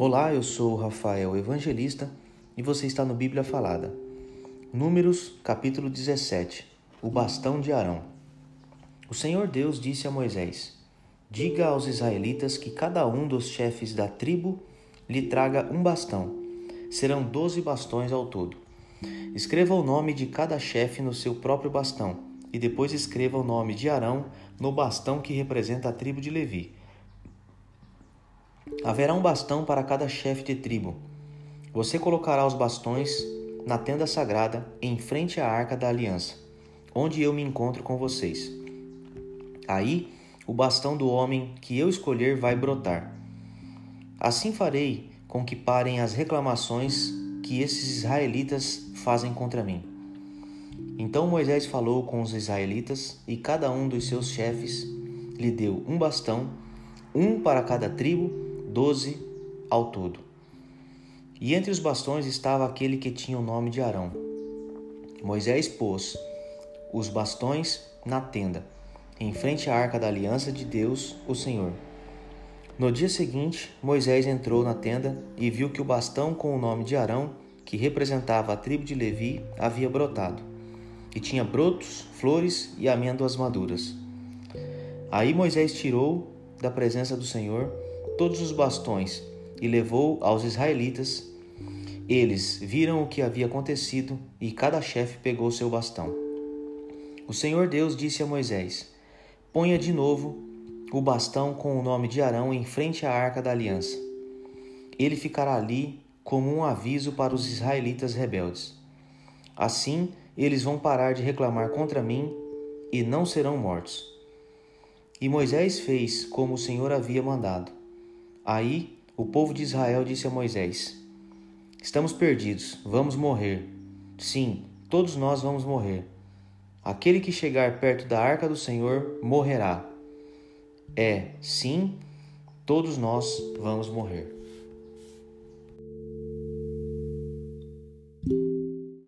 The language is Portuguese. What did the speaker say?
Olá, eu sou Rafael Evangelista e você está no Bíblia Falada. Números, capítulo 17 O bastão de Arão. O Senhor Deus disse a Moisés: Diga aos israelitas que cada um dos chefes da tribo lhe traga um bastão. Serão doze bastões ao todo. Escreva o nome de cada chefe no seu próprio bastão e depois escreva o nome de Arão no bastão que representa a tribo de Levi. Haverá um bastão para cada chefe de tribo. Você colocará os bastões na tenda sagrada, em frente à arca da aliança, onde eu me encontro com vocês. Aí o bastão do homem que eu escolher vai brotar. Assim farei com que parem as reclamações que esses israelitas fazem contra mim. Então Moisés falou com os israelitas, e cada um dos seus chefes lhe deu um bastão, um para cada tribo, doze ao todo. E entre os bastões estava aquele que tinha o nome de Arão. Moisés pôs os bastões na tenda, em frente à arca da aliança de Deus, o Senhor. No dia seguinte, Moisés entrou na tenda e viu que o bastão com o nome de Arão, que representava a tribo de Levi, havia brotado, e tinha brotos, flores e amêndoas maduras. Aí Moisés tirou da presença do Senhor todos os bastões e levou aos israelitas. Eles viram o que havia acontecido e cada chefe pegou seu bastão. O Senhor Deus disse a Moisés: Ponha de novo o bastão com o nome de Arão em frente à arca da aliança. Ele ficará ali como um aviso para os israelitas rebeldes. Assim, eles vão parar de reclamar contra mim e não serão mortos. E Moisés fez como o Senhor havia mandado. Aí o povo de Israel disse a Moisés: Estamos perdidos, vamos morrer. Sim, todos nós vamos morrer. Aquele que chegar perto da arca do Senhor morrerá. É, sim, todos nós vamos morrer.